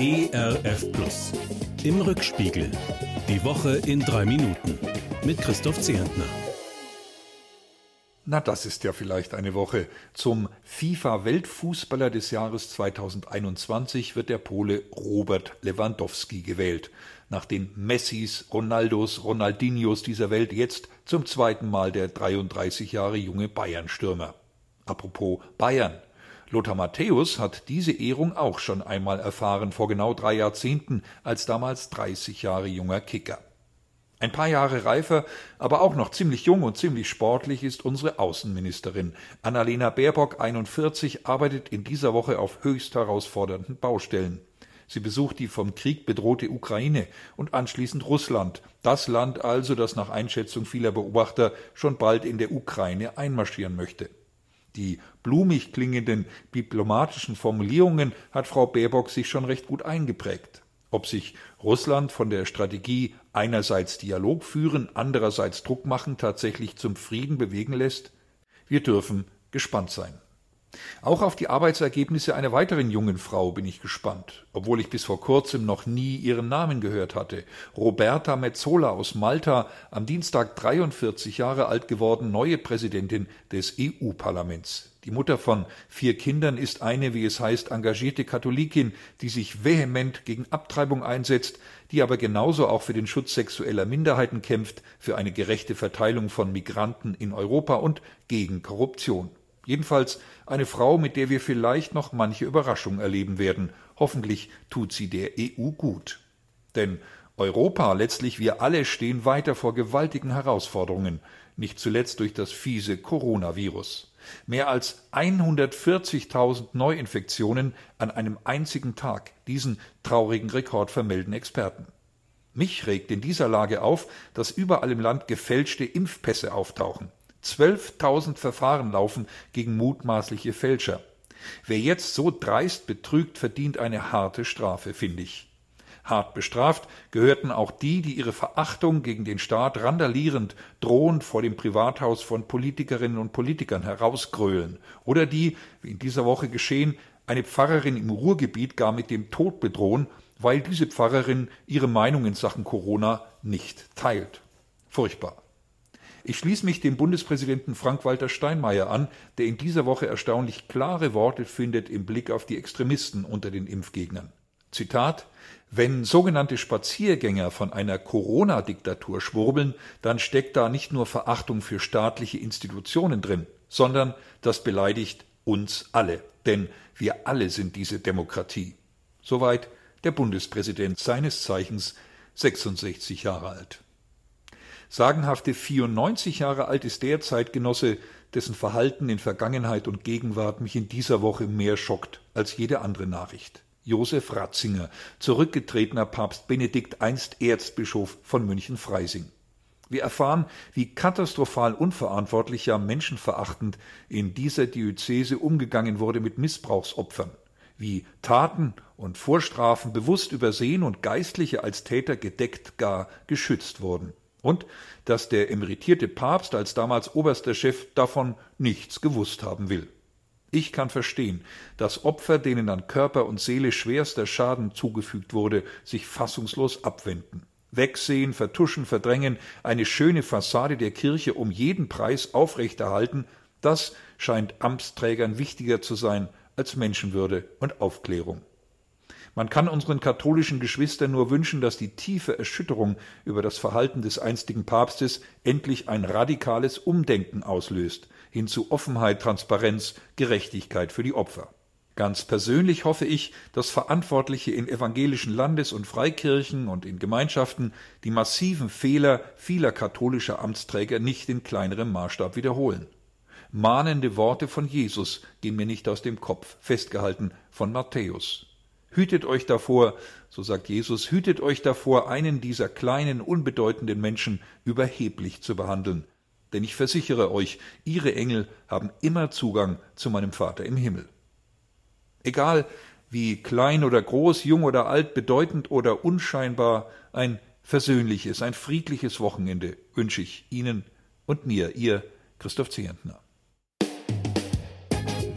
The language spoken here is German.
ERF Plus. Im Rückspiegel. Die Woche in drei Minuten. Mit Christoph Zehentner. Na, das ist ja vielleicht eine Woche. Zum FIFA-Weltfußballer des Jahres 2021 wird der Pole Robert Lewandowski gewählt. Nach den Messis, Ronaldos, Ronaldinhos dieser Welt jetzt zum zweiten Mal der 33 Jahre junge Bayern-Stürmer. Apropos Bayern. Lothar Matthäus hat diese Ehrung auch schon einmal erfahren, vor genau drei Jahrzehnten, als damals 30 Jahre junger Kicker. Ein paar Jahre reifer, aber auch noch ziemlich jung und ziemlich sportlich ist unsere Außenministerin. Annalena Baerbock, 41, arbeitet in dieser Woche auf höchst herausfordernden Baustellen. Sie besucht die vom Krieg bedrohte Ukraine und anschließend Russland, das Land also, das nach Einschätzung vieler Beobachter schon bald in der Ukraine einmarschieren möchte. Die blumig klingenden diplomatischen Formulierungen hat Frau Baerbock sich schon recht gut eingeprägt. Ob sich Russland von der Strategie einerseits Dialog führen, andererseits Druck machen tatsächlich zum Frieden bewegen lässt? Wir dürfen gespannt sein. Auch auf die Arbeitsergebnisse einer weiteren jungen Frau bin ich gespannt, obwohl ich bis vor kurzem noch nie ihren Namen gehört hatte. Roberta Mezzola aus Malta, am Dienstag 43 Jahre alt geworden, neue Präsidentin des EU-Parlaments. Die Mutter von vier Kindern ist eine, wie es heißt, engagierte Katholikin, die sich vehement gegen Abtreibung einsetzt, die aber genauso auch für den Schutz sexueller Minderheiten kämpft, für eine gerechte Verteilung von Migranten in Europa und gegen Korruption. Jedenfalls eine Frau, mit der wir vielleicht noch manche Überraschung erleben werden. Hoffentlich tut sie der EU gut. Denn Europa, letztlich wir alle, stehen weiter vor gewaltigen Herausforderungen, nicht zuletzt durch das fiese Coronavirus. Mehr als 140.000 Neuinfektionen an einem einzigen Tag. Diesen traurigen Rekord vermelden Experten. Mich regt in dieser Lage auf, dass überall im Land gefälschte Impfpässe auftauchen. 12.000 Verfahren laufen gegen mutmaßliche Fälscher. Wer jetzt so dreist betrügt, verdient eine harte Strafe, finde ich. Hart bestraft gehörten auch die, die ihre Verachtung gegen den Staat randalierend, drohend vor dem Privathaus von Politikerinnen und Politikern herausgrölen, oder die, wie in dieser Woche geschehen, eine Pfarrerin im Ruhrgebiet gar mit dem Tod bedrohen, weil diese Pfarrerin ihre Meinung in Sachen Corona nicht teilt. Furchtbar. Ich schließe mich dem Bundespräsidenten Frank-Walter Steinmeier an, der in dieser Woche erstaunlich klare Worte findet im Blick auf die Extremisten unter den Impfgegnern. Zitat Wenn sogenannte Spaziergänger von einer Corona-Diktatur schwurbeln, dann steckt da nicht nur Verachtung für staatliche Institutionen drin, sondern das beleidigt uns alle, denn wir alle sind diese Demokratie. Soweit der Bundespräsident seines Zeichens 66 Jahre alt. Sagenhafte 94 Jahre alt ist der Zeitgenosse, dessen Verhalten in Vergangenheit und Gegenwart mich in dieser Woche mehr schockt als jede andere Nachricht. Josef Ratzinger, zurückgetretener Papst Benedikt, einst Erzbischof von München-Freising. Wir erfahren, wie katastrophal unverantwortlich, ja menschenverachtend in dieser Diözese umgegangen wurde mit Missbrauchsopfern, wie Taten und Vorstrafen bewusst übersehen und Geistliche als Täter gedeckt, gar geschützt wurden und dass der emeritierte Papst als damals oberster Chef davon nichts gewusst haben will. Ich kann verstehen, dass Opfer, denen an Körper und Seele schwerster Schaden zugefügt wurde, sich fassungslos abwenden. Wegsehen, vertuschen, verdrängen, eine schöne Fassade der Kirche um jeden Preis aufrechterhalten, das scheint Amtsträgern wichtiger zu sein als Menschenwürde und Aufklärung. Man kann unseren katholischen Geschwistern nur wünschen, dass die tiefe Erschütterung über das Verhalten des einstigen Papstes endlich ein radikales Umdenken auslöst, hin zu Offenheit, Transparenz, Gerechtigkeit für die Opfer. Ganz persönlich hoffe ich, dass Verantwortliche in evangelischen Landes- und Freikirchen und in Gemeinschaften die massiven Fehler vieler katholischer Amtsträger nicht in kleinerem Maßstab wiederholen. Mahnende Worte von Jesus gehen mir nicht aus dem Kopf, festgehalten von Matthäus. Hütet euch davor, so sagt Jesus, hütet euch davor, einen dieser kleinen, unbedeutenden Menschen überheblich zu behandeln. Denn ich versichere euch, ihre Engel haben immer Zugang zu meinem Vater im Himmel. Egal, wie klein oder groß, jung oder alt, bedeutend oder unscheinbar, ein versöhnliches, ein friedliches Wochenende wünsche ich Ihnen und mir, Ihr Christoph Zehentner.